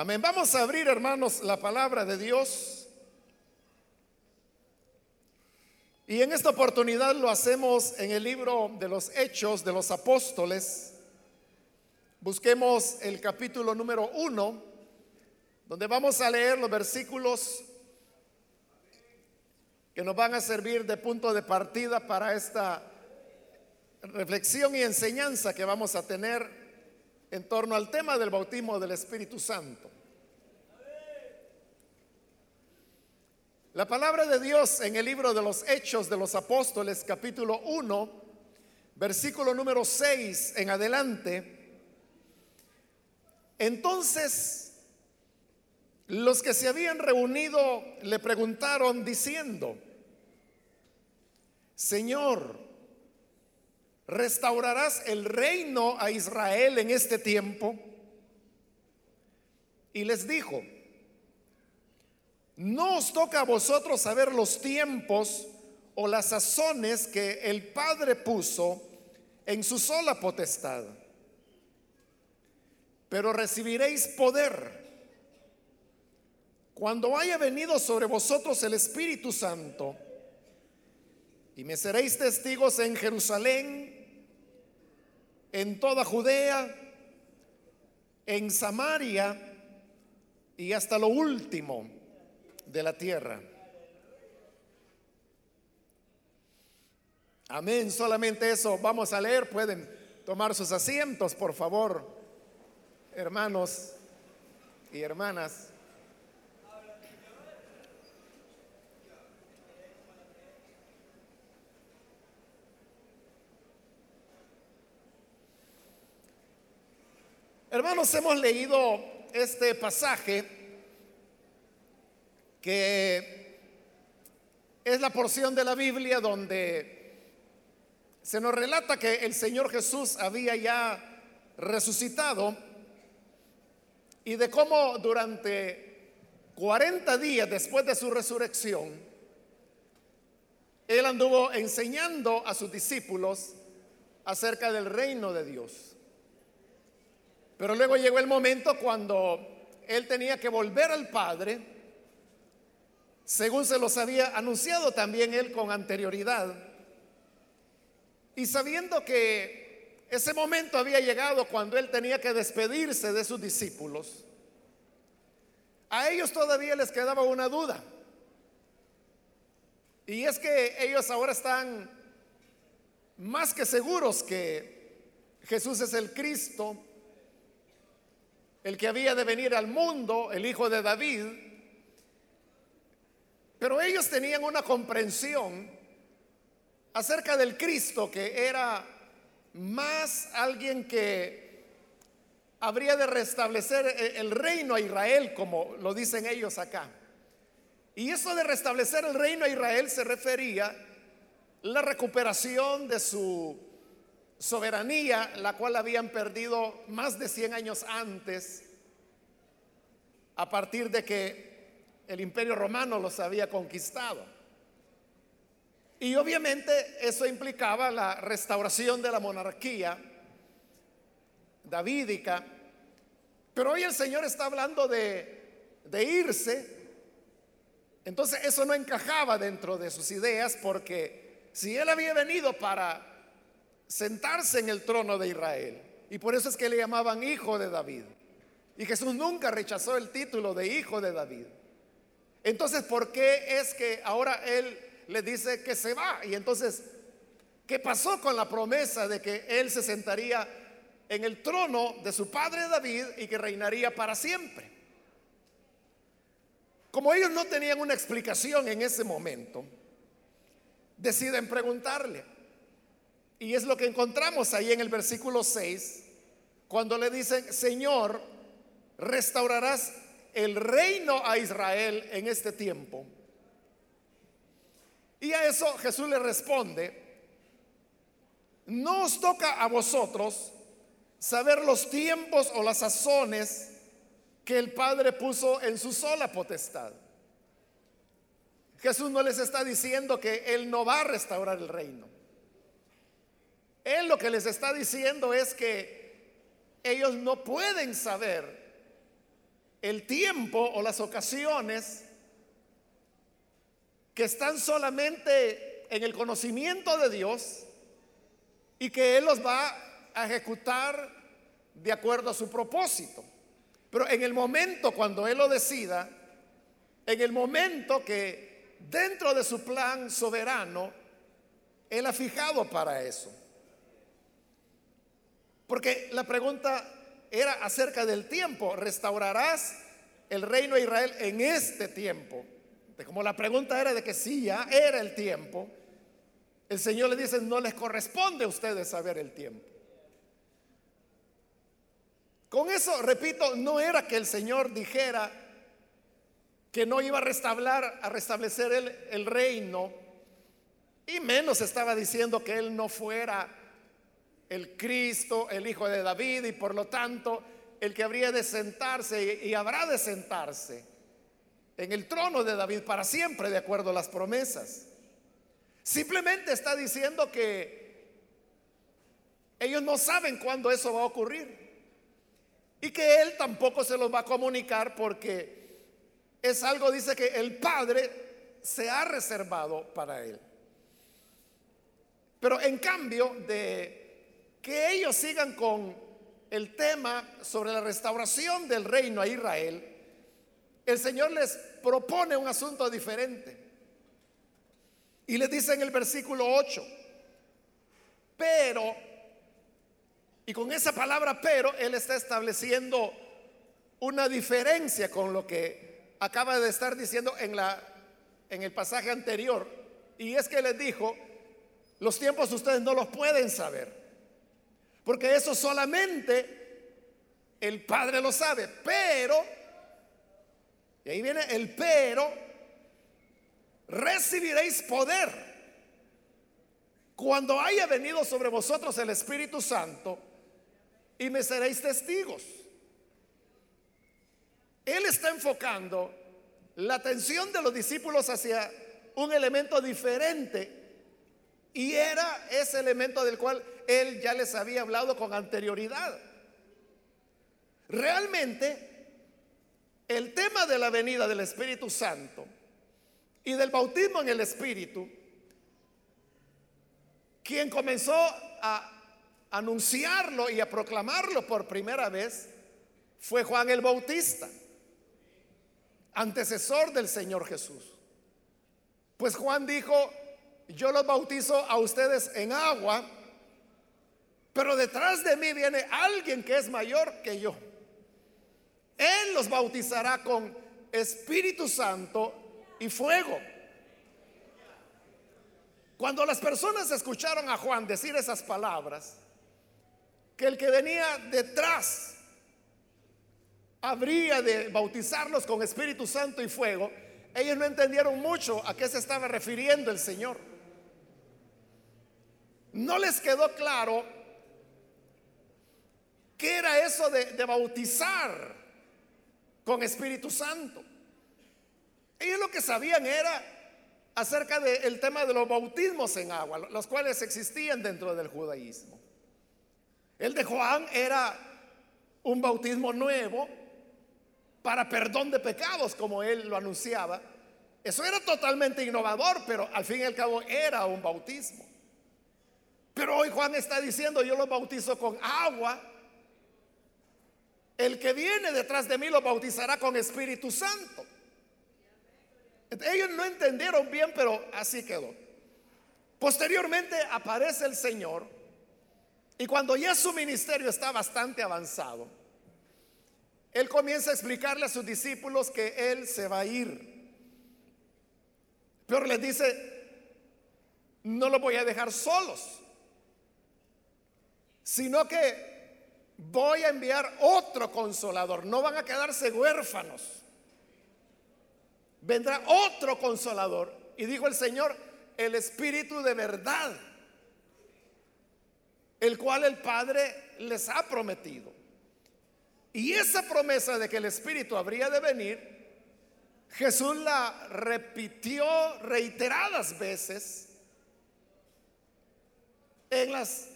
Amén. Vamos a abrir, hermanos, la palabra de Dios. Y en esta oportunidad lo hacemos en el libro de los Hechos de los Apóstoles. Busquemos el capítulo número uno, donde vamos a leer los versículos que nos van a servir de punto de partida para esta reflexión y enseñanza que vamos a tener en torno al tema del bautismo del Espíritu Santo. La palabra de Dios en el libro de los Hechos de los Apóstoles, capítulo 1, versículo número 6 en adelante. Entonces, los que se habían reunido le preguntaron diciendo, Señor, ¿Restaurarás el reino a Israel en este tiempo? Y les dijo, no os toca a vosotros saber los tiempos o las sazones que el Padre puso en su sola potestad, pero recibiréis poder cuando haya venido sobre vosotros el Espíritu Santo, y me seréis testigos en Jerusalén, en toda Judea, en Samaria y hasta lo último de la tierra. Amén, solamente eso vamos a leer. Pueden tomar sus asientos, por favor, hermanos y hermanas. Hermanos, hemos leído este pasaje que es la porción de la Biblia donde se nos relata que el Señor Jesús había ya resucitado y de cómo durante 40 días después de su resurrección, Él anduvo enseñando a sus discípulos acerca del reino de Dios. Pero luego llegó el momento cuando él tenía que volver al Padre, según se los había anunciado también él con anterioridad. Y sabiendo que ese momento había llegado cuando él tenía que despedirse de sus discípulos, a ellos todavía les quedaba una duda. Y es que ellos ahora están más que seguros que Jesús es el Cristo, el que había de venir al mundo, el hijo de David. Pero ellos tenían una comprensión acerca del Cristo que era más alguien que habría de restablecer e-, el reino a Israel, como lo dicen ellos acá. Y eso de restablecer el reino a Israel se refería la recuperación de su soberanía, la cual habían perdido más de 100 años antes, a partir de que el imperio romano los había conquistado. Y obviamente eso implicaba la restauración de la monarquía davídica. Pero hoy el Señor está hablando de, de irse. Entonces eso no encajaba dentro de sus ideas porque si Él había venido para sentarse en el trono de Israel. Y por eso es que le llamaban hijo de David. Y Jesús nunca rechazó el título de hijo de David. Entonces, ¿por qué es que ahora él le dice que se va? Y entonces, ¿qué pasó con la promesa de que él se sentaría en el trono de su padre David y que reinaría para siempre? Como ellos no tenían una explicación en ese momento, deciden preguntarle. Y es lo que encontramos ahí en el versículo 6, cuando le dicen, Señor, restaurarás el reino a Israel en este tiempo. Y a eso Jesús le responde, no os toca a vosotros saber los tiempos o las sazones que el Padre puso en su sola potestad. Jesús no les está diciendo que Él no va a restaurar el reino. Él lo que les está diciendo es que ellos no pueden saber el tiempo o las ocasiones que están solamente en el conocimiento de Dios y que Él los va a ejecutar de acuerdo a su propósito. Pero en el momento cuando Él lo decida, en el momento que dentro de su plan soberano, Él ha fijado para eso. Porque la pregunta era acerca del tiempo. ¿Restaurarás el reino de Israel en este tiempo? como la pregunta era de que sí, ya era el tiempo, el Señor le dice, no les corresponde a ustedes saber el tiempo. Con eso, repito, no era que el Señor dijera que no iba a a restablecer el, el reino, y menos estaba diciendo que Él no fuera el Cristo, el Hijo de David, y por lo tanto el que habría de sentarse y habrá de sentarse en el trono de David para siempre, de acuerdo a las promesas. Simplemente está diciendo que ellos no saben cuándo eso va a ocurrir. Y que Él tampoco se los va a comunicar porque es algo, dice que el Padre se ha reservado para Él. Pero en cambio de que ellos sigan con el tema sobre la restauración del reino a Israel, el Señor les propone un asunto diferente. Y les dice en el versículo 8, pero y con esa palabra pero, Él está estableciendo una diferencia con lo que acaba de estar diciendo en, la, en el pasaje anterior. Y es que les dijo, los tiempos ustedes no los pueden saber. Porque eso solamente el Padre lo sabe. Pero, y ahí viene el pero, recibiréis poder cuando haya venido sobre vosotros el Espíritu Santo y me seréis testigos. Él está enfocando la atención de los discípulos hacia un elemento diferente y era ese elemento del cual él ya les había hablado con anterioridad. Realmente, el tema de la venida del Espíritu Santo y del bautismo en el Espíritu, quien comenzó a anunciarlo y a proclamarlo por primera vez fue Juan el Bautista, antecesor del Señor Jesús. Pues Juan dijo, yo los bautizo a ustedes en agua, pero detrás de mí viene alguien que es mayor que yo. Él los bautizará con Espíritu Santo y fuego. Cuando las personas escucharon a Juan decir esas palabras, que el que venía detrás habría de bautizarlos con Espíritu Santo y fuego, ellos no entendieron mucho a qué se estaba refiriendo el Señor. No les quedó claro qué era eso de, bautizar con Espíritu Santo. Ellos lo que sabían era acerca del tema de los bautismos en agua, los cuales existían dentro del judaísmo. El de Juan era un bautismo nuevo para perdón de pecados, como él lo anunciaba. Eso era totalmente innovador, pero al fin y al cabo era un bautismo. Pero hoy Juan está diciendo, yo lo bautizo con agua. El que viene detrás de mí lo bautizará con Espíritu Santo. Ellos no entendieron bien, pero así quedó. Posteriormente aparece el Señor y cuando ya su ministerio está bastante avanzado, él comienza a explicarle a sus discípulos que él se va a ir. Pero les dice, no los voy a dejar solos, sino que voy a enviar otro consolador. No van a quedarse huérfanos. Vendrá otro consolador. Y dijo el Señor, el Espíritu de verdad el cual el Padre les ha prometido. Y esa promesa de que el Espíritu habría de venir, Jesús la repitió reiteradas veces en las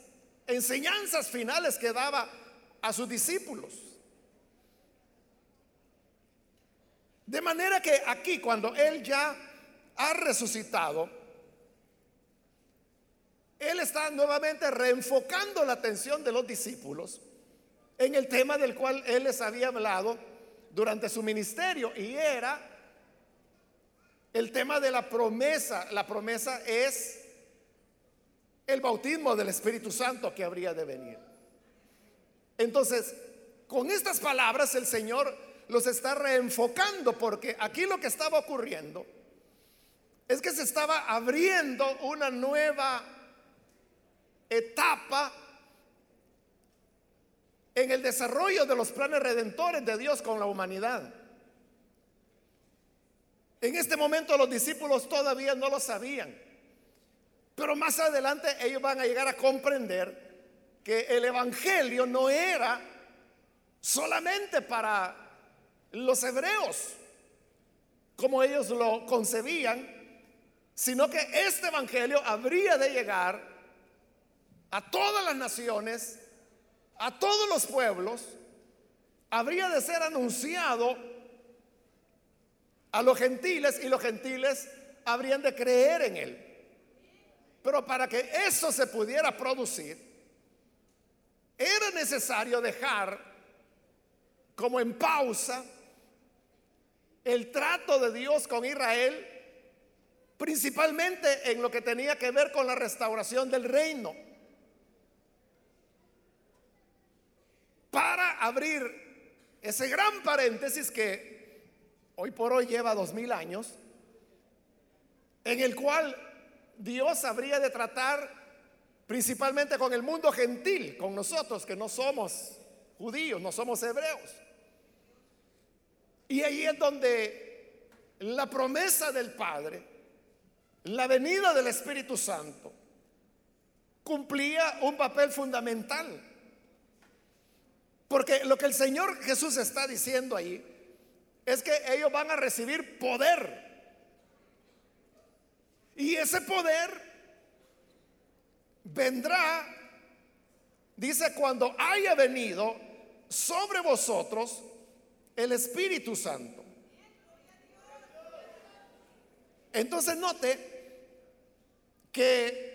enseñanzas finales que daba a sus discípulos. De manera que aquí, cuando Él ya ha resucitado, Él está nuevamente reenfocando la atención de los discípulos en el tema del cual Él les había hablado durante su ministerio y era el tema de la promesa. La promesa es el bautismo del Espíritu Santo que habría de venir. Entonces, con estas palabras el Señor los está reenfocando porque aquí lo que estaba ocurriendo es que se estaba abriendo una nueva etapa en el desarrollo de los planes redentores de Dios con la humanidad. En este momento los discípulos todavía no lo sabían, pero más adelante ellos van a llegar a comprender que el Evangelio no era solamente para los hebreos, como ellos lo concebían, sino que este Evangelio habría de llegar a todas las naciones, a todos los pueblos, habría de ser anunciado a los gentiles y los gentiles habrían de creer en él. Pero para que eso se pudiera producir, era necesario dejar como en pausa el trato de Dios con Israel, principalmente en lo que tenía que ver con la restauración del reino, para abrir ese gran paréntesis que hoy por hoy lleva dos mil años, en el cual Dios habría de tratar principalmente con el mundo gentil, con nosotros que no somos judíos, no somos hebreos. Y ahí es donde la promesa del Padre, la venida del Espíritu Santo, cumplía un papel fundamental. Porque lo que el Señor Jesús está diciendo ahí es que ellos van a recibir poder. Y ese poder vendrá, dice, cuando haya venido sobre vosotros el Espíritu Santo. Entonces note que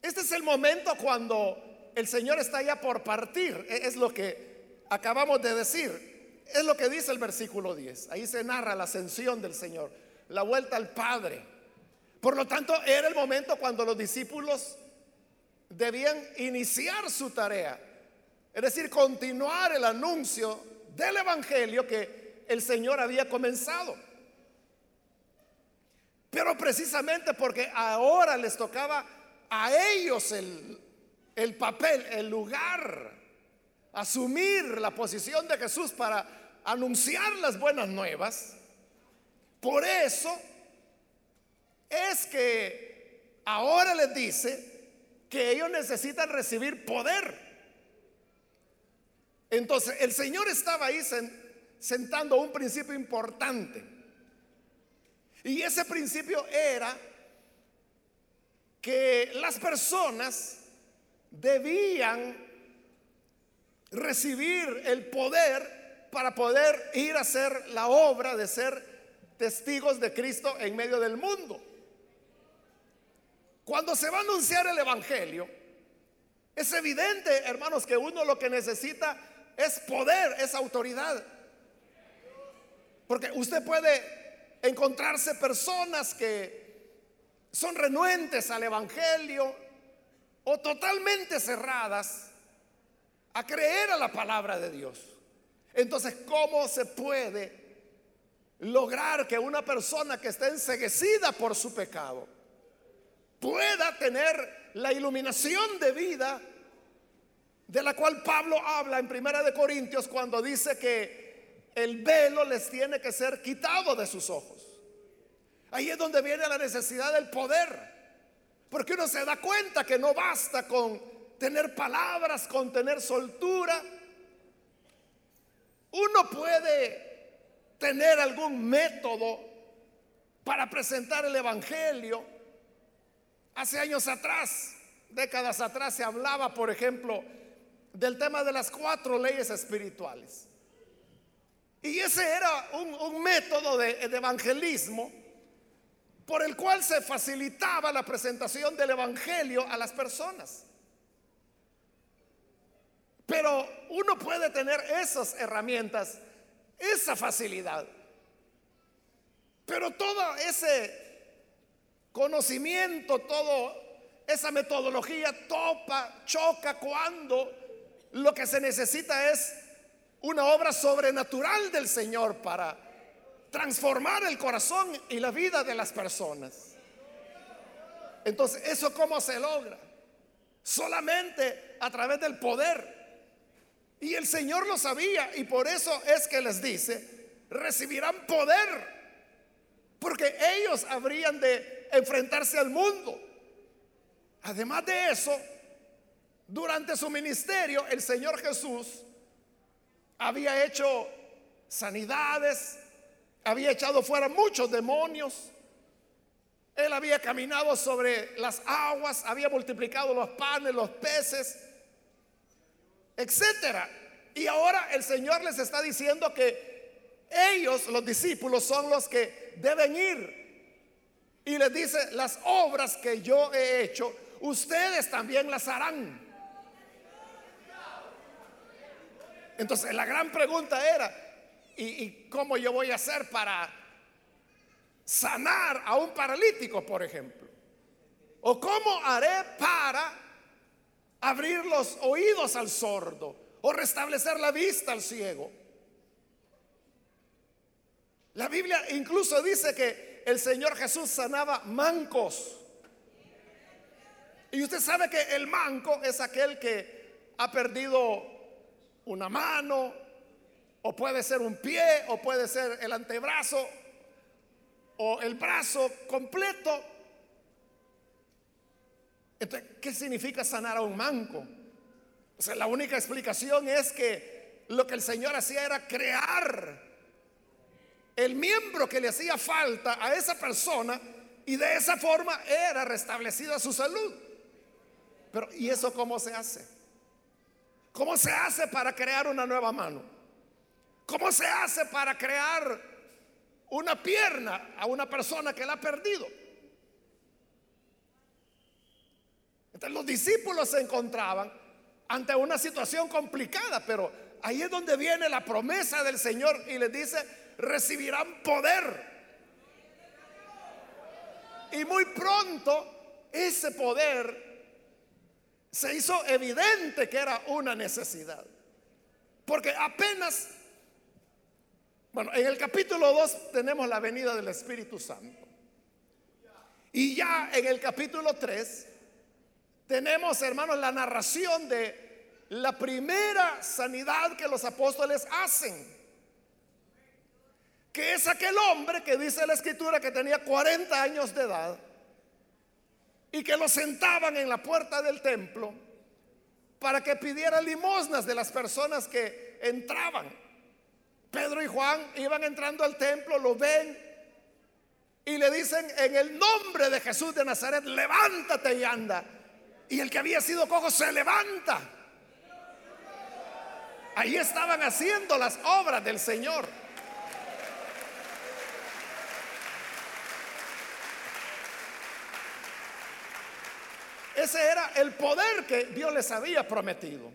este es el momento cuando el Señor está ya por partir. E-, es lo que acabamos de decir. Es lo que dice el versículo 10. Ahí se narra la ascensión del Señor, la vuelta al Padre. Por lo tanto, era el momento cuando los discípulos debían iniciar su tarea, es decir, continuar el anuncio del Evangelio que el Señor había comenzado. Pero precisamente porque ahora les tocaba a ellos el, el papel, el lugar, asumir la posición de Jesús para anunciar las buenas nuevas, por eso es que ahora les dice que ellos necesitan recibir poder. Entonces, el Señor estaba ahí sentando un principio importante. Y ese principio era que las personas debían recibir el poder para poder ir a hacer la obra de ser testigos de Cristo en medio del mundo. Cuando se va a anunciar el Evangelio, es evidente, hermanos, que uno lo que necesita es poder, es autoridad. Porque usted puede encontrarse personas que son renuentes al Evangelio o totalmente cerradas a creer a la palabra de Dios. Entonces, ¿cómo se puede lograr que una persona que está enseguecida por su pecado, pueda tener la iluminación de vida de la cual Pablo habla en Primera de Corintios cuando dice que el velo les tiene que ser quitado de sus ojos. Ahí es donde viene la necesidad del poder. Porque uno se da cuenta que no basta con tener palabras, con tener soltura. Uno puede tener algún método para presentar el Evangelio Hace años atrás, décadas atrás, se hablaba, por ejemplo, del tema de las cuatro leyes espirituales. Y ese era un, método de, de evangelismo por el cual se facilitaba la presentación del Evangelio a las personas. Pero uno puede tener esas herramientas, esa facilidad. Pero todo ese conocimiento, toda esa metodología topa, choca cuando lo que se necesita es una obra sobrenatural del Señor para transformar el corazón y la vida de las personas. Entonces, ¿eso cómo se logra? Solamente a través del poder. Y el Señor lo sabía y por eso es que les dice, recibirán poder, porque ellos habrían de enfrentarse al mundo. Además de eso, durante su ministerio, el Señor Jesús había hecho sanidades, había echado fuera muchos demonios. Él había caminado sobre las aguas, había multiplicado los panes, los peces, etcétera. Y ahora el Señor les está diciendo que ellos, los discípulos, son los que deben ir. Y les dice, las obras que yo he hecho, ustedes también las harán. Entonces la gran pregunta era, ¿y, cómo yo voy a hacer para sanar a un paralítico, por ejemplo? ¿O cómo haré para abrir los oídos al sordo? ¿O restablecer la vista al ciego? La Biblia incluso dice que el Señor Jesús sanaba mancos. Y usted sabe que el manco es aquel que ha perdido una mano, o puede ser un pie, o puede ser el antebrazo, o el brazo completo. Entonces, ¿qué significa sanar a un manco? O sea, la única explicación es que lo que el Señor hacía era crear el miembro que le hacía falta a esa persona y de esa forma era restablecida su salud. Pero ¿y eso cómo se hace? ¿Cómo se hace para crear una nueva mano? ¿Cómo se hace para crear una pierna a una persona que la ha perdido? Entonces los discípulos se encontraban ante una situación complicada, pero ahí es donde viene la promesa del Señor y les dice, recibirán poder. Y muy pronto ese poder se hizo evidente que era una necesidad. Porque apenas, bueno, en el capítulo 2 tenemos la venida del Espíritu Santo. Y ya en el capítulo 3 tenemos, hermanos, la narración de la primera sanidad que los apóstoles hacen. Que es aquel hombre que dice la escritura que tenía 40 años de edad y que lo sentaban en la puerta del templo para que pidiera limosnas de las personas que entraban. Pedro y Juan iban entrando al templo, lo ven y le dicen, en el nombre de Jesús de Nazaret, levántate y anda. Y el que había sido cojo se levanta. Ahí estaban haciendo las obras del Señor. Ese era el poder que Dios les había prometido.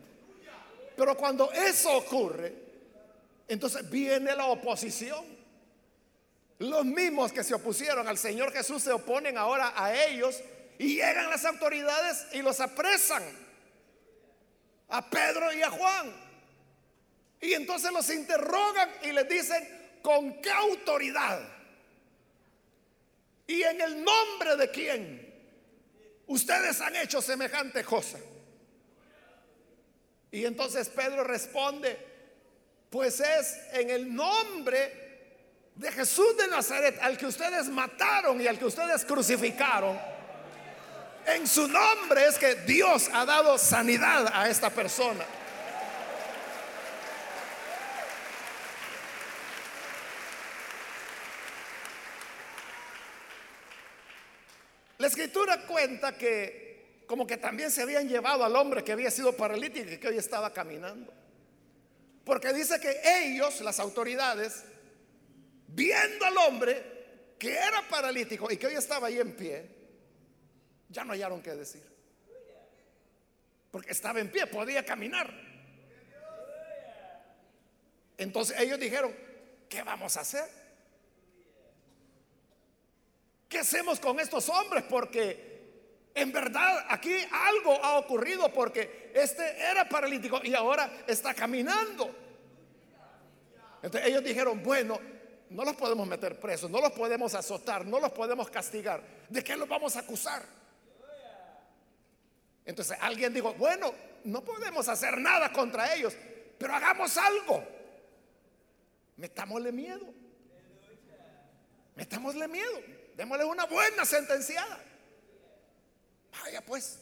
Pero cuando eso ocurre, entonces viene la oposición. Los mismos que se opusieron al Señor Jesús se oponen ahora a ellos y llegan las autoridades y los apresan. A Pedro y a Juan. Y entonces los interrogan y les dicen, ¿con qué autoridad? ¿Y en el nombre de quién? Ustedes han hecho semejante cosa. Y entonces Pedro responde, pues es en el nombre de Jesús de Nazaret, al que ustedes mataron y al que ustedes crucificaron. En su nombre es que Dios ha dado sanidad a esta persona. La escritura cuenta que como que también se habían llevado al hombre que había sido paralítico y que hoy estaba caminando. Porque dice que ellos, las autoridades, viendo al hombre que era paralítico y que hoy estaba ahí en pie, ya no hallaron qué decir. Porque estaba en pie, podía caminar. Entonces ellos dijeron, ¿qué vamos a hacer? ¿Qué hacemos con estos hombres? Porque en verdad aquí algo ha ocurrido porque este era paralítico y ahora está caminando. Entonces ellos dijeron, bueno, no los podemos meter presos, no los podemos azotar, no los podemos castigar. ¿De qué los vamos a acusar? Entonces alguien dijo, bueno, no podemos hacer nada contra ellos, pero hagamos algo. Metámosle miedo. Metámosle miedo. Démosle una buena sentenciada. Vaya pues.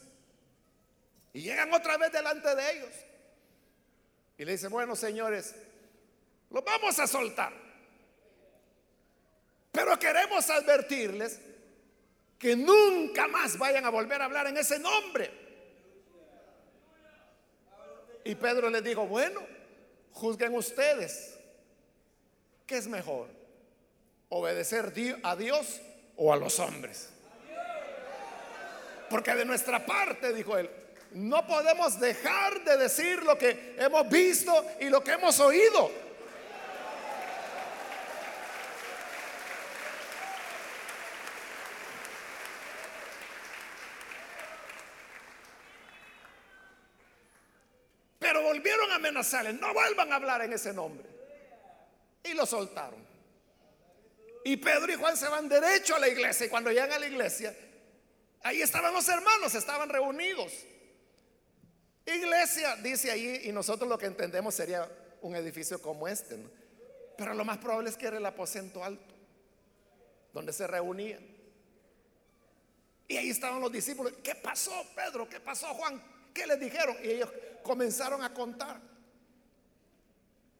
Y llegan otra vez delante de ellos. Y le dicen, bueno, señores, los vamos a soltar. Pero queremos advertirles que nunca más vayan a volver a hablar en ese nombre. Y Pedro les dijo, bueno, juzguen ustedes. ¿Qué es mejor? ¿Obedecer a Dios o a los hombres? Porque de nuestra parte, dijo él, no podemos dejar de decir lo que hemos visto y lo que hemos oído. Pero volvieron a amenazarle, no vuelvan a hablar en ese nombre. Y lo soltaron. Y Pedro y Juan se van derecho a la iglesia. Y cuando llegan a la iglesia, Ahí estaban los hermanos, estaban reunidos. Iglesia, dice ahí, y nosotros lo que entendemos sería un edificio como este. Pero lo más probable es que era el aposento alto, donde se reunían. Y ahí estaban los discípulos. ¿Qué pasó, Pedro? ¿Qué pasó, Juan? ¿Qué les dijeron? Y ellos comenzaron a contar.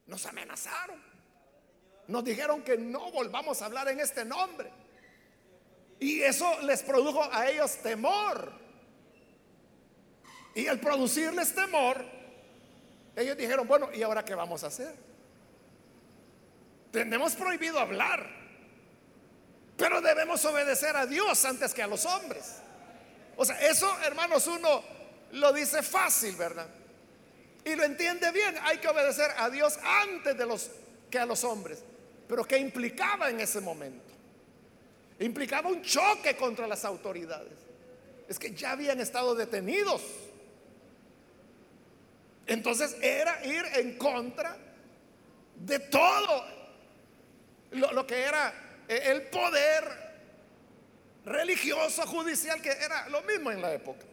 Nos amenazaron. Nos dijeron que no volvamos a hablar en este nombre. Y eso les produjo a ellos temor. Y al producirles temor, ellos dijeron, bueno, ¿y ahora qué vamos a hacer? Tenemos prohibido hablar, pero debemos obedecer a Dios antes que a los hombres. O sea, eso, hermanos, uno lo dice fácil, ¿verdad? Y lo entiende bien, hay que obedecer a Dios antes de los que a los hombres. Pero ¿qué implicaba en ese momento? Implicaba un choque contra las autoridades. Es que ya habían estado detenidos. Entonces era ir en contra de todo lo, que era el poder religioso, judicial, que era lo mismo en la época.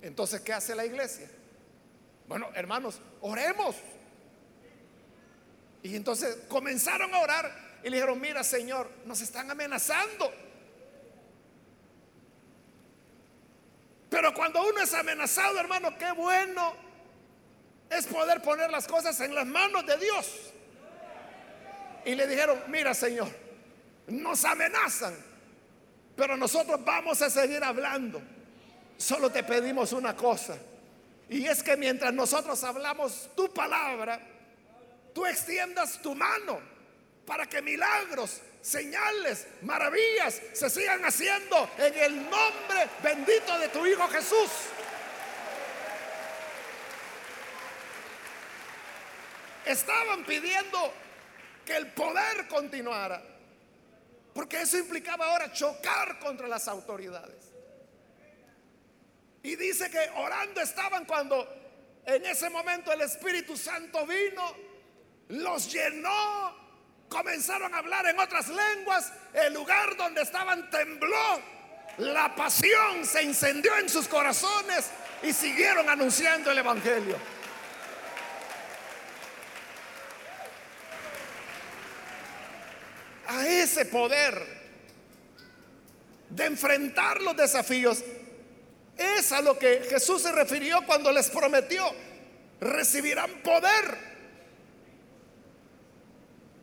Entonces, ¿qué hace la iglesia? Bueno, hermanos, oremos. Y entonces comenzaron a orar y le dijeron, mira Señor, nos están amenazando. Pero cuando uno es amenazado, hermano, qué bueno es poder poner las cosas en las manos de Dios. Y le dijeron, mira Señor, nos amenazan, pero nosotros vamos a seguir hablando. Solo te pedimos una cosa. Y es que mientras nosotros hablamos tu palabra, tú extiendas tu mano para que milagros, señales, maravillas se sigan haciendo en el nombre bendito de tu Hijo Jesús. Estaban pidiendo que el poder continuara, porque eso implicaba ahora chocar contra las autoridades. Y dice que orando estaban cuando en ese momento el Espíritu Santo vino, los llenó. Comenzaron a hablar en otras lenguas, el lugar donde estaban tembló, la pasión se incendió en sus corazones y siguieron anunciando el Evangelio. A ese poder de enfrentar los desafíos es a lo que Jesús se refirió cuando les prometió, recibirán poder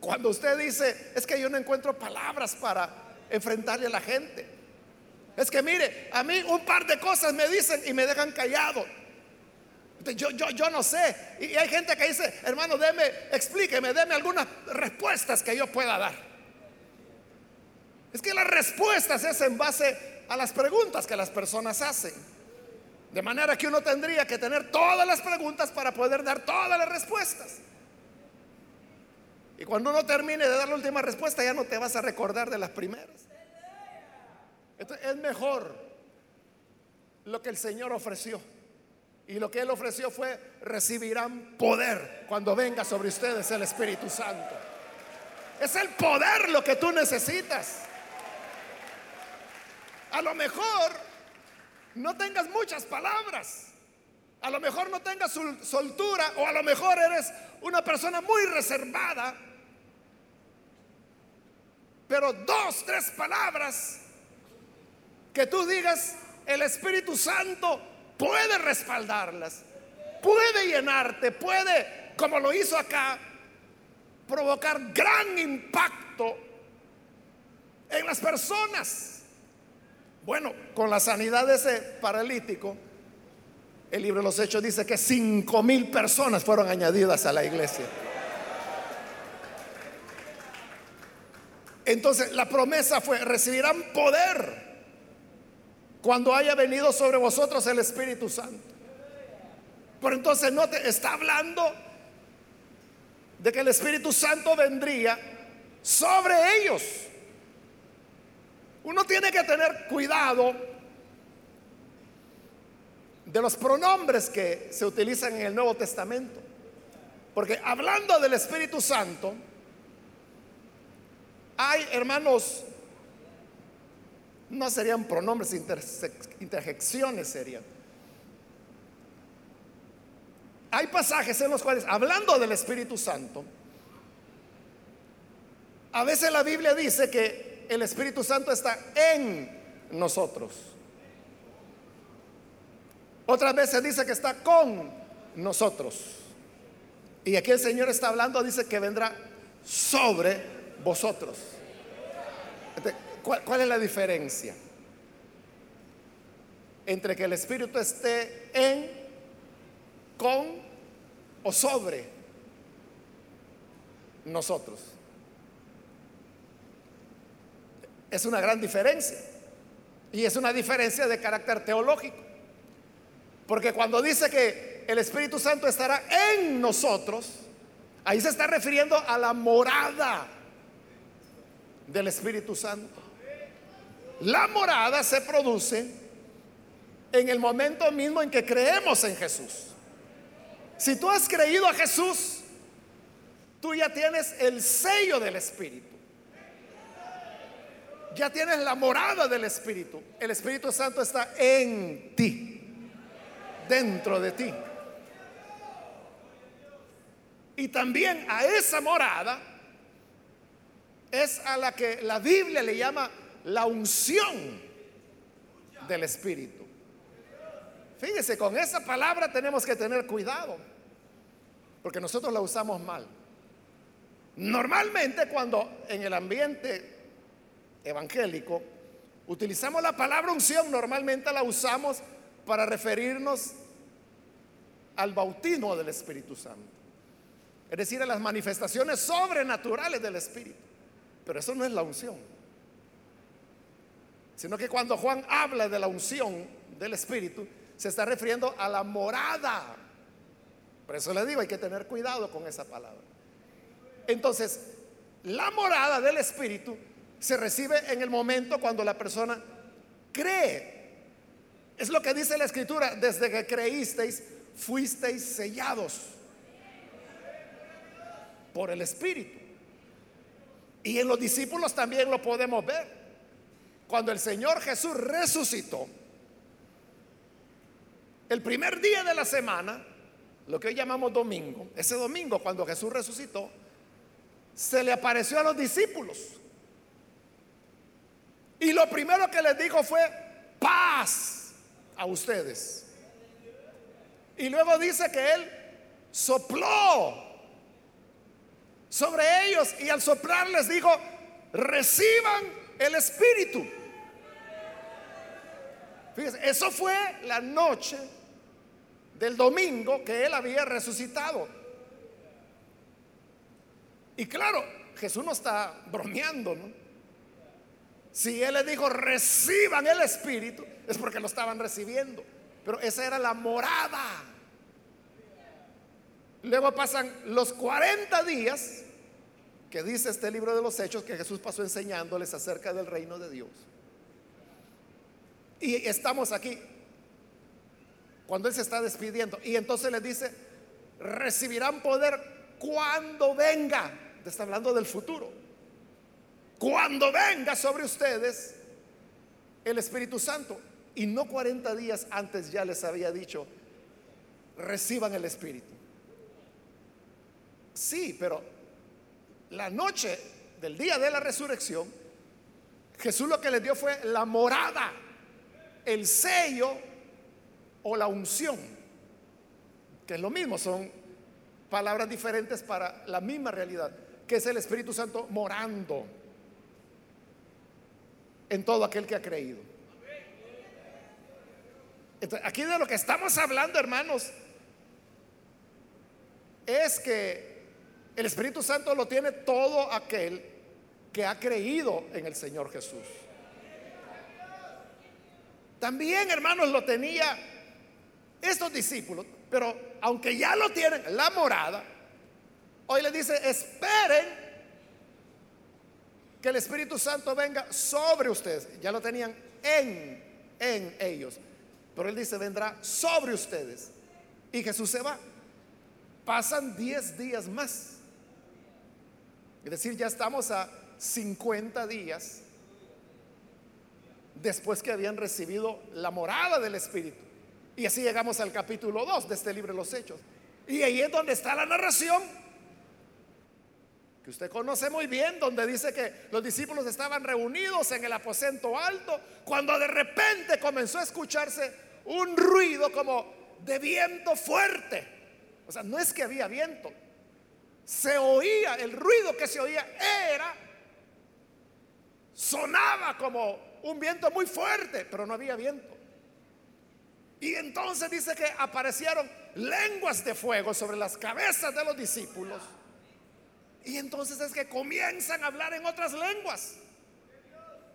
cuando usted dice, es que yo no encuentro palabras para enfrentarle a la gente. Es que mire, a mí un par de cosas me dicen y me dejan callado. Yo, yo, yo no sé. Y hay gente que dice, hermano, deme, explíqueme, deme algunas respuestas que yo pueda dar. Es que las respuestas es en base a las preguntas que las personas hacen. De manera que uno tendría que tener todas las preguntas para poder dar todas las respuestas. Y cuando uno termine de dar la última respuesta, ya no te vas a recordar de las primeras. Entonces, es mejor lo que el Señor ofreció. Y lo que Él ofreció fue, recibirán poder cuando venga sobre ustedes el Espíritu Santo. Es el poder lo que tú necesitas. A lo mejor no tengas muchas palabras. A lo mejor no tengas soltura o a lo mejor eres una persona muy reservada. Pero dos, tres palabras que tú digas, el Espíritu Santo puede respaldarlas, puede llenarte, puede, como lo hizo acá, provocar gran impacto en las personas. Bueno, con la sanidad de ese paralítico, el libro de los Hechos dice que cinco mil personas fueron añadidas a la iglesia. Entonces la promesa fue, recibirán poder cuando haya venido sobre vosotros el Espíritu Santo. Pero entonces no te está hablando de que el Espíritu Santo vendría sobre ellos. Uno tiene que tener cuidado de los pronombres que se utilizan en el Nuevo Testamento. Porque hablando del Espíritu Santo, hay hermanos no serían pronombres, interjecciones serían. Hay pasajes en los cuales, hablando del Espíritu Santo, a veces la Biblia dice que el Espíritu Santo está en nosotros. Otras veces dice que está con nosotros. Y aquí el Señor está hablando, dice que vendrá sobre vosotros. ¿Cuál, es la diferencia? Entre que el Espíritu esté en, con o sobre nosotros. Es una gran diferencia. Y es una diferencia de carácter teológico. Porque cuando dice que el Espíritu Santo estará en nosotros, ahí se está refiriendo a la morada del Espíritu Santo. La morada se produce en el momento mismo en que creemos en Jesús. Si tú has creído a Jesús, tú ya tienes el sello del Espíritu. Ya tienes la morada del Espíritu. El Espíritu Santo está en ti, dentro de ti. Y también a esa morada es a la que la Biblia le llama la unción del Espíritu. Fíjese, con esa palabra tenemos que tener cuidado, porque nosotros la usamos mal. Normalmente cuando en el ambiente evangélico utilizamos la palabra unción, normalmente la usamos para referirnos al bautismo del Espíritu Santo. Es decir, a las manifestaciones sobrenaturales del Espíritu. Pero eso no es la unción sino que cuando Juan habla de la unción del Espíritu, se está refiriendo a la morada. Por eso le digo, hay que tener cuidado con esa palabra. Entonces, la morada del Espíritu se recibe en el momento cuando la persona cree. Es lo que dice la Escritura, desde que creísteis, fuisteis sellados por el Espíritu. Y en los discípulos también lo podemos ver. Cuando el Señor Jesús resucitó, el primer día de la semana, lo que hoy llamamos domingo, ese domingo cuando Jesús resucitó, se le apareció a los discípulos. Y lo primero que les dijo fue paz a ustedes. Y luego dice que él sopló sobre ellos y al soplar les dijo, reciban el Espíritu eso fue la noche del domingo que él había resucitado. Y claro, Jesús no está bromeando, ¿no? Si él le dijo, reciban el Espíritu, es porque lo estaban recibiendo. Pero esa era la morada. Luego pasan los 40 días que dice este libro de los Hechos que Jesús pasó enseñándoles acerca del reino de Dios. Y estamos aquí cuando Él se está despidiendo. Y entonces les dice, recibirán poder cuando venga. Está hablando del futuro. Cuando venga sobre ustedes el Espíritu Santo. Y no 40 días antes ya les había dicho, reciban el Espíritu. Sí, pero la noche del día de la resurrección, Jesús lo que les dio fue la morada, el sello o la unción, que es lo mismo, son palabras diferentes para la misma realidad, que es el Espíritu Santo morando en todo aquel que ha creído. aquí de lo que estamos hablando, hermanos, es que el Espíritu Santo lo tiene todo aquel que ha creído en el Señor Jesús. También, hermanos, lo tenía estos discípulos, pero aunque ya lo tienen, la morada, hoy le dice, esperen que el Espíritu Santo venga sobre ustedes. Ya lo tenían en, en ellos. Pero él dice, vendrá sobre ustedes. Y Jesús se va. Pasan 10 días más. Es decir, ya estamos a 50 días después que habían recibido la morada del Espíritu. Y así llegamos al capítulo 2 de este libro de los Hechos. Y ahí es donde está la narración, que usted conoce muy bien, donde dice que los discípulos estaban reunidos en el aposento alto, cuando de repente comenzó a escucharse un ruido como de viento fuerte. O sea, no es que había viento, se oía, el ruido que se oía era, sonaba como un viento muy fuerte, pero no había viento. Y entonces dice que aparecieron lenguas de fuego sobre las cabezas de los discípulos. Y entonces es que comienzan a hablar en otras lenguas.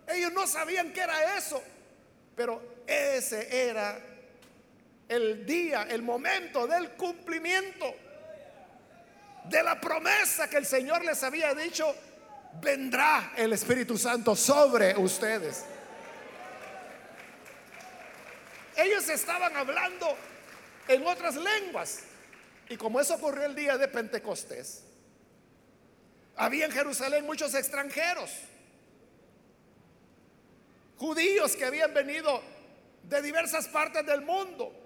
Ellos no sabían qué era eso, pero ese era el día, el momento del cumplimiento de la promesa que el Señor les había dicho, vendrá el Espíritu Santo sobre ustedes. Ellos estaban hablando en otras lenguas. Y como eso ocurrió el día de Pentecostés, había en Jerusalén muchos extranjeros, judíos que habían venido de diversas partes del mundo.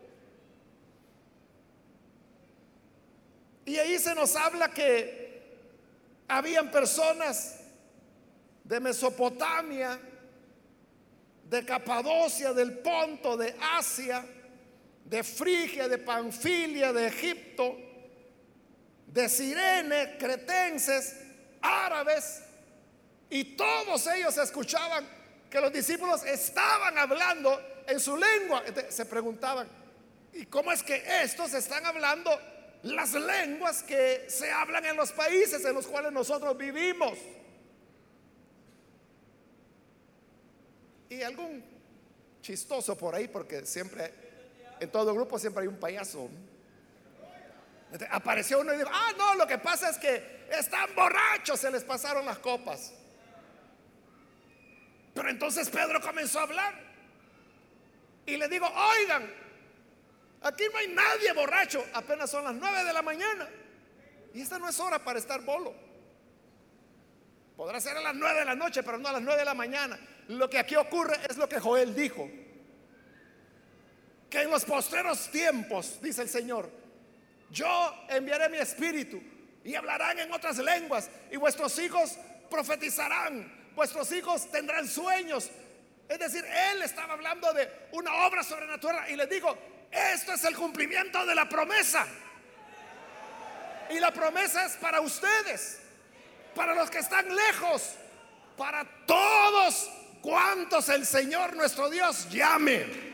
Y ahí se nos habla que habían personas de Mesopotamia, de Capadocia, del Ponto, de Asia, de Frigia, de Panfilia, de Egipto, de Sirene, cretenses, árabes, y todos ellos escuchaban que los discípulos estaban hablando en su lengua. se preguntaban, ¿y cómo es que estos están hablando las lenguas que se hablan en los países en los cuales nosotros vivimos? Y algún chistoso por ahí, porque siempre, en todo grupo siempre hay un payaso. Apareció uno y dijo, ah, no, lo que pasa es que están borrachos, se les pasaron las copas. Pero entonces Pedro comenzó a hablar. Y le digo, oigan, aquí no hay nadie borracho, apenas son las nueve de la mañana. Y esta no es hora para estar bolo. Podrá ser a las nueve de la noche, pero no a las nueve de la mañana. Lo que aquí ocurre es lo que Joel dijo. Que en los postreros tiempos, dice el Señor, yo enviaré mi espíritu y hablarán en otras lenguas y vuestros hijos profetizarán, vuestros hijos tendrán sueños. Es decir, Él estaba hablando de una obra sobrenatural y les digo, esto es el cumplimiento de la promesa. Y la promesa es para ustedes, para los que están lejos, para todos cuantos el Señor nuestro Dios llame.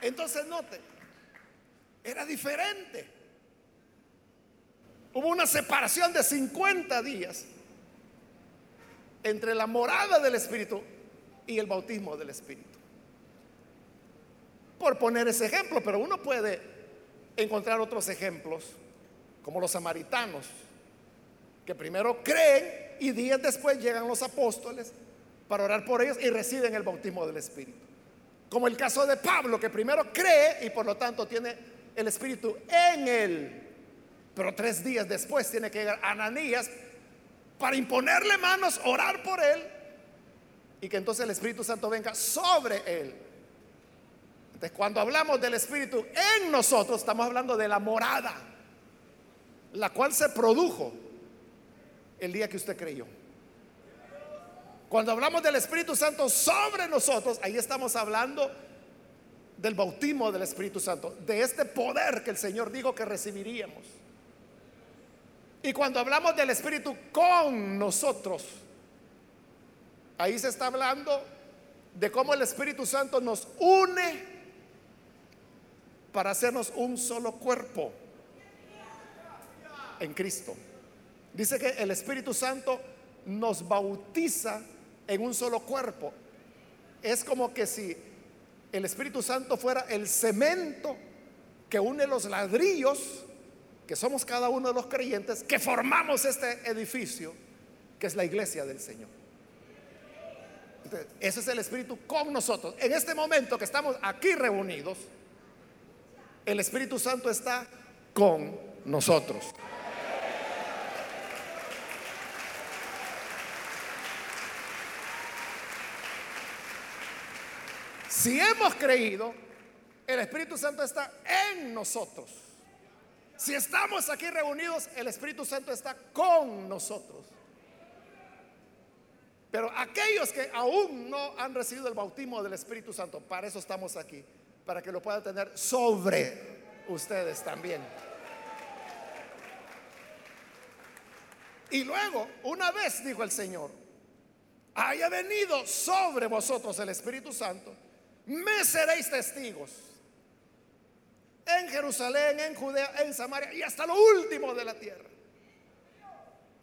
Entonces note, era diferente. Hubo una separación de 50 días entre la morada del Espíritu y el bautismo del Espíritu. Por poner ese ejemplo, pero uno puede encontrar otros ejemplos, como los samaritanos, que primero creen y días después llegan los apóstoles para orar por ellos y reciben el bautismo del Espíritu. Como el caso de Pablo, que primero cree y por lo tanto tiene el Espíritu en él. Pero tres días después tiene que llegar Ananías para imponerle manos, orar por él y que entonces el Espíritu Santo venga sobre él. Entonces, cuando hablamos del Espíritu en nosotros, estamos hablando de la morada, la cual se produjo el día que usted creyó. Cuando hablamos del Espíritu Santo sobre nosotros, ahí estamos hablando del bautismo del Espíritu Santo, de este poder que el Señor dijo que recibiríamos. Y cuando hablamos del Espíritu con nosotros, ahí se está hablando de cómo el Espíritu Santo nos une para hacernos un solo cuerpo en Cristo. Dice que el Espíritu Santo nos bautiza en un solo cuerpo. Es como que si el Espíritu Santo fuera el cemento que une los ladrillos que somos cada uno de los creyentes que formamos este edificio, que es la iglesia del Señor. ese es el Espíritu con nosotros. En este momento que estamos aquí reunidos, el Espíritu Santo está con nosotros. Si hemos creído, el Espíritu Santo está en nosotros. Si estamos aquí reunidos, el Espíritu Santo está con nosotros. Pero aquellos que aún no han recibido el bautismo del Espíritu Santo, para eso estamos aquí, para que lo puedan tener sobre ustedes también. Y luego, una vez, dijo el Señor, haya venido sobre vosotros el Espíritu Santo, me seréis testigos en Jerusalén, en Judea, en Samaria y hasta lo último de la tierra.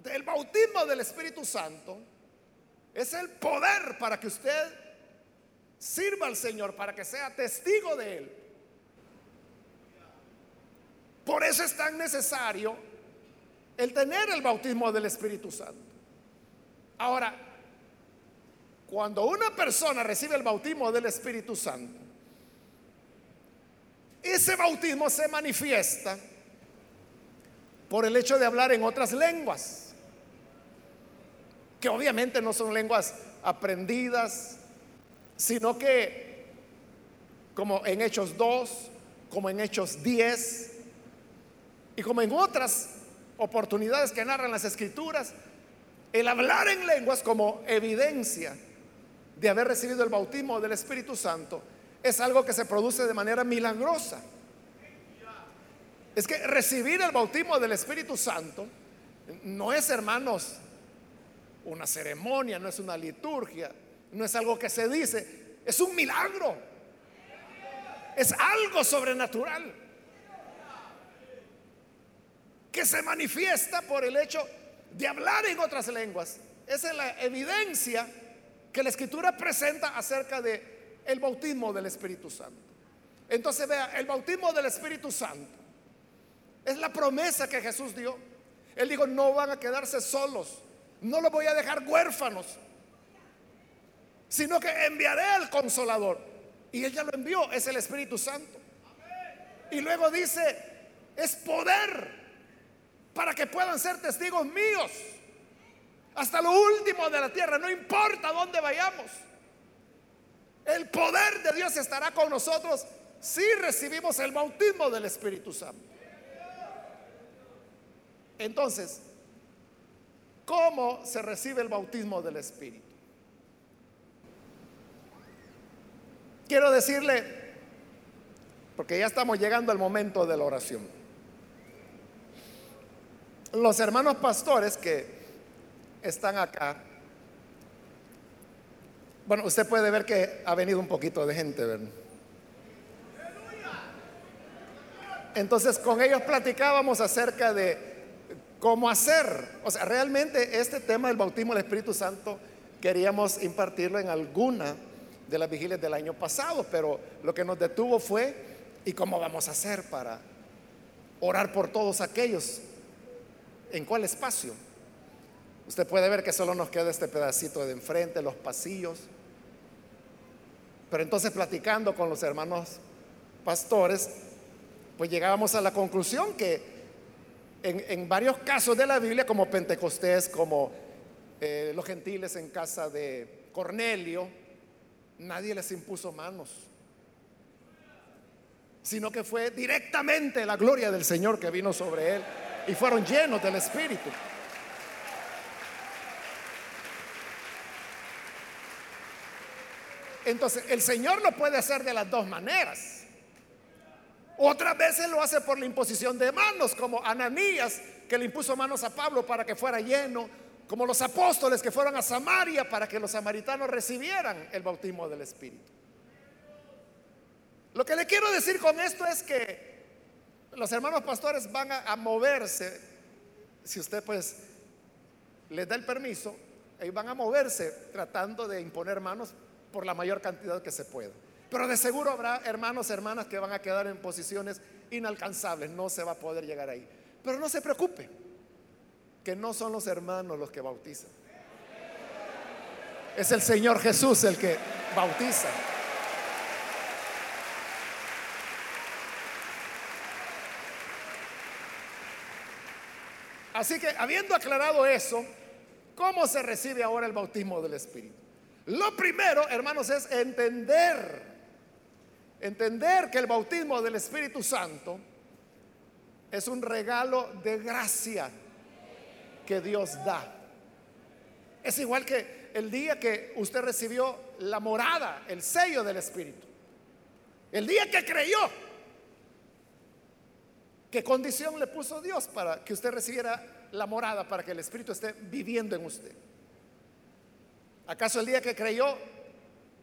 El bautismo del Espíritu Santo es el poder para que usted sirva al Señor, para que sea testigo de Él. Por eso es tan necesario el tener el bautismo del Espíritu Santo. Ahora, cuando una persona recibe el bautismo del Espíritu Santo, ese bautismo se manifiesta por el hecho de hablar en otras lenguas, que obviamente no son lenguas aprendidas, sino que como en Hechos 2, como en Hechos 10 y como en otras oportunidades que narran las escrituras, el hablar en lenguas como evidencia de haber recibido el bautismo del Espíritu Santo es algo que se produce de manera milagrosa. Es que recibir el bautismo del Espíritu Santo no es, hermanos, una ceremonia, no es una liturgia, no es algo que se dice, es un milagro. Es algo sobrenatural que se manifiesta por el hecho de hablar en otras lenguas. Esa es la evidencia que la escritura presenta acerca de el bautismo del Espíritu Santo. Entonces vea, el bautismo del Espíritu Santo es la promesa que Jesús dio. Él dijo, no van a quedarse solos, no los voy a dejar huérfanos, sino que enviaré al consolador. Y él ya lo envió, es el Espíritu Santo. Y luego dice, es poder para que puedan ser testigos míos hasta lo último de la tierra, no importa dónde vayamos. El poder de Dios estará con nosotros si recibimos el bautismo del Espíritu Santo. Entonces, ¿cómo se recibe el bautismo del Espíritu? Quiero decirle, porque ya estamos llegando al momento de la oración. Los hermanos pastores que están acá bueno, usted puede ver que ha venido un poquito de gente, ¿verdad? Entonces con ellos platicábamos acerca de cómo hacer. O sea, realmente este tema del bautismo del Espíritu Santo queríamos impartirlo en alguna de las vigilias del año pasado, pero lo que nos detuvo fue, ¿y cómo vamos a hacer para orar por todos aquellos? ¿En cuál espacio? Usted puede ver que solo nos queda este pedacito de enfrente, los pasillos. Pero entonces platicando con los hermanos pastores, pues llegábamos a la conclusión que en, varios casos de la Biblia, como Pentecostés, como eh, los gentiles en casa de Cornelio, nadie les impuso manos, sino que fue directamente la gloria del Señor que vino sobre él y fueron llenos del Espíritu. Entonces, el Señor lo puede hacer de las dos maneras. Otras veces lo hace por la imposición de manos, como Ananías, que le impuso manos a Pablo para que fuera lleno, como los apóstoles que fueron a Samaria para que los samaritanos recibieran el bautismo del Espíritu. Lo que le quiero decir con esto es que los hermanos pastores van a, moverse, si usted pues les da el permiso, y van a moverse tratando de imponer manos por la mayor cantidad que se pueda. Pero de seguro habrá hermanos, hermanas que van a quedar en posiciones inalcanzables, no se va a poder llegar ahí. Pero no se preocupe, que no son los hermanos los que bautizan. Es el Señor Jesús el que bautiza. Así que habiendo aclarado eso, ¿cómo se recibe ahora el bautismo del Espíritu? Lo primero, hermanos, es entender, entender que el bautismo del Espíritu Santo es un regalo de gracia que Dios da. Es igual que el día que usted recibió la morada, el sello del Espíritu. El día que creyó. ¿Qué condición le puso Dios para que usted recibiera la morada, para que el Espíritu esté viviendo en usted? ¿Acaso el día que creyó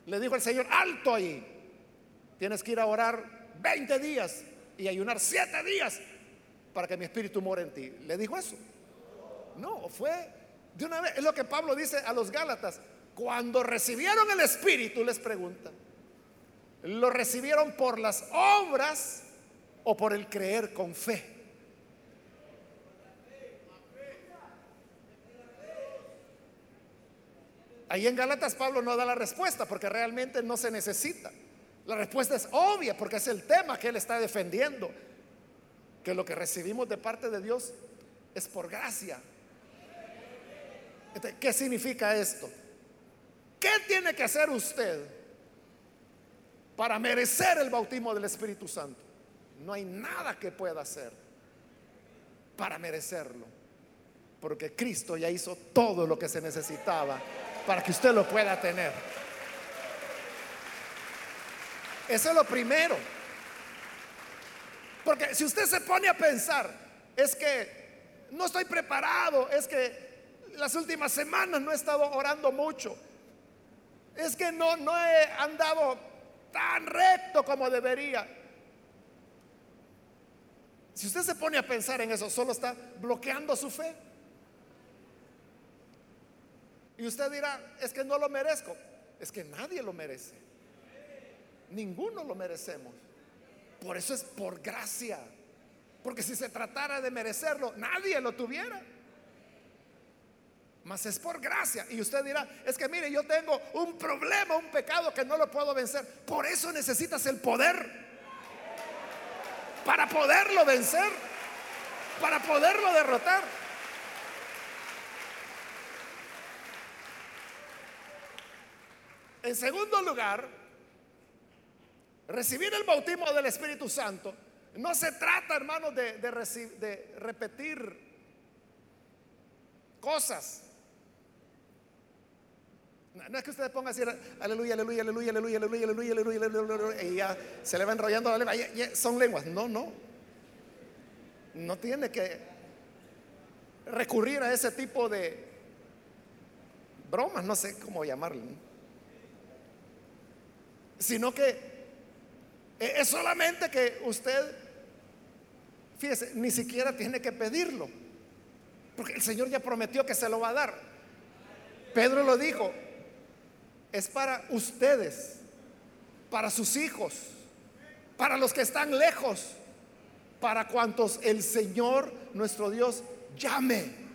le dijo el Señor, alto ahí? Tienes que ir a orar 20 días y ayunar 7 días para que mi espíritu more en ti. ¿Le dijo eso? No, fue de una vez. Es lo que Pablo dice a los Gálatas. Cuando recibieron el espíritu, les pregunta, ¿lo recibieron por las obras o por el creer con fe? Ahí en Galatas Pablo no da la respuesta porque realmente no se necesita. La respuesta es obvia porque es el tema que él está defendiendo. Que lo que recibimos de parte de Dios es por gracia. ¿Qué significa esto? ¿Qué tiene que hacer usted para merecer el bautismo del Espíritu Santo? No hay nada que pueda hacer para merecerlo. Porque Cristo ya hizo todo lo que se necesitaba para que usted lo pueda tener. Eso es lo primero. Porque si usted se pone a pensar, es que no estoy preparado, es que las últimas semanas no he estado orando mucho, es que no, no he andado tan recto como debería. Si usted se pone a pensar en eso, solo está bloqueando su fe. Y usted dirá, es que no lo merezco. Es que nadie lo merece. Ninguno lo merecemos. Por eso es por gracia. Porque si se tratara de merecerlo, nadie lo tuviera. Mas es por gracia. Y usted dirá, es que mire, yo tengo un problema, un pecado que no lo puedo vencer. Por eso necesitas el poder. Para poderlo vencer. Para poderlo derrotar. En segundo lugar, recibir el bautismo del Espíritu Santo no se trata, hermanos, de, repetir cosas. No es que usted ponga así, aleluya, aleluya, aleluya, aleluya, aleluya, aleluya, aleluya, aleluya, y ya se le va enrollando la lengua. son lenguas. No, no. No tiene que recurrir a ese tipo de bromas, no sé cómo llamarlo sino que es solamente que usted fíjese, ni siquiera tiene que pedirlo, porque el Señor ya prometió que se lo va a dar. Pedro lo dijo, es para ustedes, para sus hijos, para los que están lejos, para cuantos el Señor nuestro Dios llame.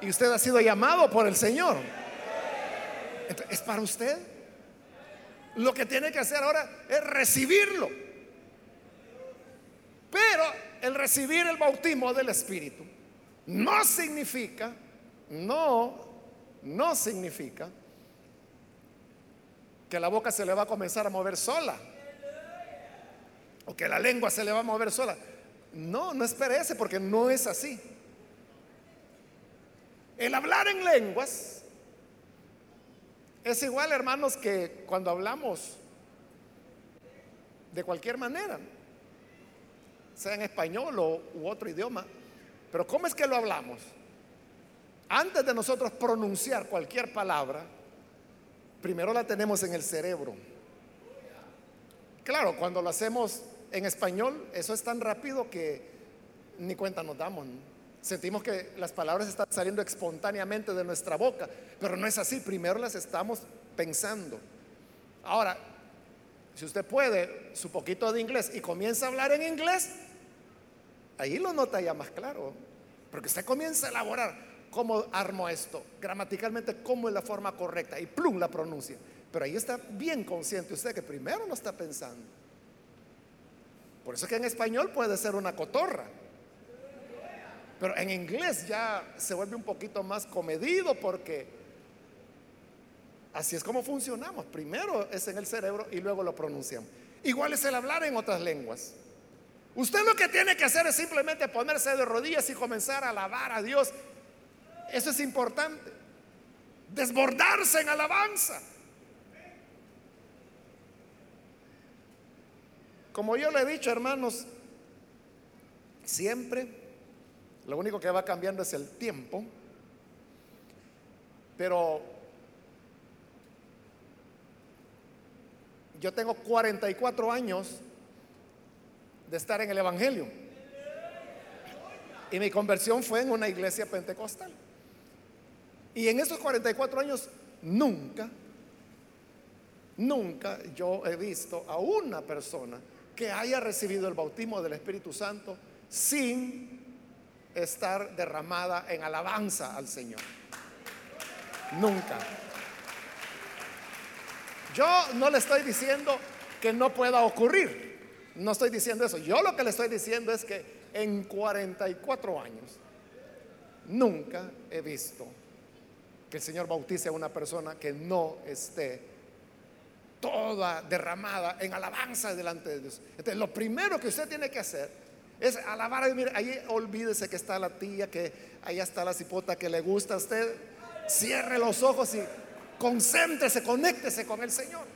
Y usted ha sido llamado por el Señor. es para usted. Lo que tiene que hacer ahora es recibirlo. Pero el recibir el bautismo del Espíritu no significa, no, no significa que la boca se le va a comenzar a mover sola. O que la lengua se le va a mover sola. No, no espere ese porque no es así. El hablar en lenguas es igual, hermanos, que cuando hablamos de cualquier manera, sea en español o u otro idioma. Pero ¿cómo es que lo hablamos? Antes de nosotros pronunciar cualquier palabra, primero la tenemos en el cerebro. Claro, cuando lo hacemos en español, eso es tan rápido que ni cuenta nos damos. Sentimos que las palabras están saliendo espontáneamente de nuestra boca, pero no es así, primero las estamos pensando. Ahora, si usted puede, su poquito de inglés y comienza a hablar en inglés, ahí lo nota ya más claro, porque usted comienza a elaborar cómo armo esto, gramaticalmente cómo es la forma correcta y plum la pronuncia. Pero ahí está bien consciente usted que primero lo está pensando. Por eso que en español puede ser una cotorra. Pero en inglés ya se vuelve un poquito más comedido porque así es como funcionamos. Primero es en el cerebro y luego lo pronunciamos. Igual es el hablar en otras lenguas. Usted lo que tiene que hacer es simplemente ponerse de rodillas y comenzar a alabar a Dios. Eso es importante. Desbordarse en alabanza. Como yo le he dicho, hermanos, siempre lo único que va cambiando es el tiempo. Pero yo tengo 44 años de estar en el Evangelio. Y mi conversión fue en una iglesia pentecostal. Y en esos 44 años nunca, nunca yo he visto a una persona que haya recibido el bautismo del Espíritu Santo sin estar derramada en alabanza al Señor. Nunca. Yo no le estoy diciendo que no pueda ocurrir. No estoy diciendo eso. Yo lo que le estoy diciendo es que en 44 años nunca he visto que el Señor bautice a una persona que no esté toda derramada en alabanza delante de Dios. Entonces, lo primero que usted tiene que hacer es alabar a Mire, ahí olvídese que está la tía, que ahí está la cipota que le gusta a usted. Cierre los ojos y concéntrese, conéctese con el Señor.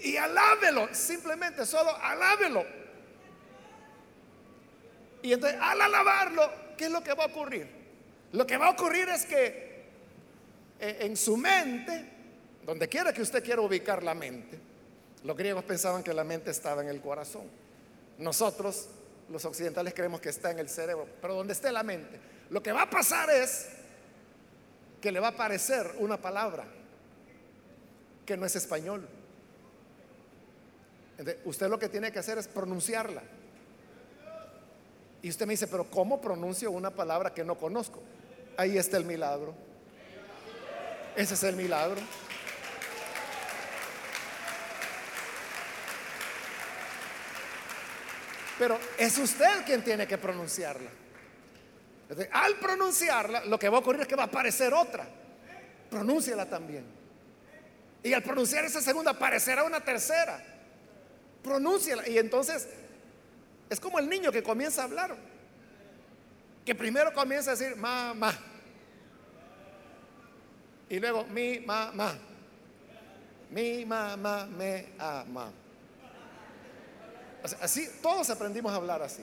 Y alábelo, simplemente solo alábelo. Y entonces al alabarlo, ¿qué es lo que va a ocurrir? Lo que va a ocurrir es que eh, en su mente, donde quiera que usted quiera ubicar la mente, los griegos pensaban que la mente estaba en el corazón. Nosotros, los occidentales, creemos que está en el cerebro. Pero donde esté la mente, lo que va a pasar es que le va a aparecer una palabra que no es español. usted lo que tiene que hacer es pronunciarla. Y usted me dice, pero ¿cómo pronuncio una palabra que no conozco? Ahí está el milagro. Ese es el milagro. Pero es usted quien tiene que pronunciarla. al pronunciarla, lo que va a ocurrir es que va a aparecer otra. Pronúnciala también. Y al pronunciar esa segunda, aparecerá una tercera. Pronúnciala. Y entonces es como el niño que comienza a hablar. Que primero comienza a decir mamá. Y luego mi mamá. Mi mamá me ama. Así, todos aprendimos a hablar así.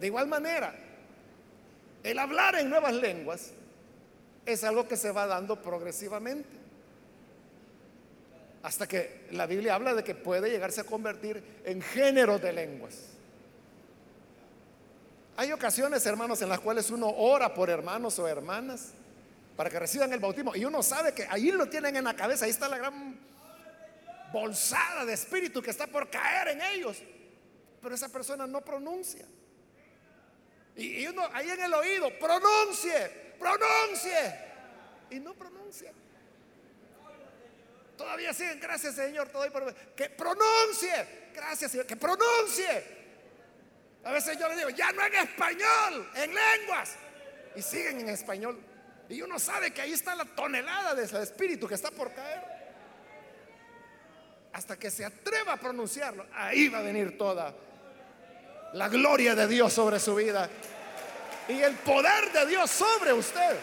De igual manera, el hablar en nuevas lenguas es algo que se va dando progresivamente. Hasta que la Biblia habla de que puede llegarse a convertir en género de lenguas. Hay ocasiones, hermanos, en las cuales uno ora por hermanos o hermanas para que reciban el bautismo y uno sabe que ahí lo tienen en la cabeza, ahí está la gran bolsada de espíritu que está por caer en ellos, pero esa persona no pronuncia. Y, uno ahí en el oído, pronuncie, pronuncie, y no pronuncia. Todavía siguen, gracias Señor, todo por que pronuncie, gracias Señor, que pronuncie. A veces yo le digo, ya no en español, en lenguas. Y siguen en español. Y uno sabe que ahí está la tonelada de espíritu que está por caer. Hasta que se atreva a pronunciarlo, ahí va a venir toda la gloria de Dios sobre su vida y el poder de Dios sobre usted.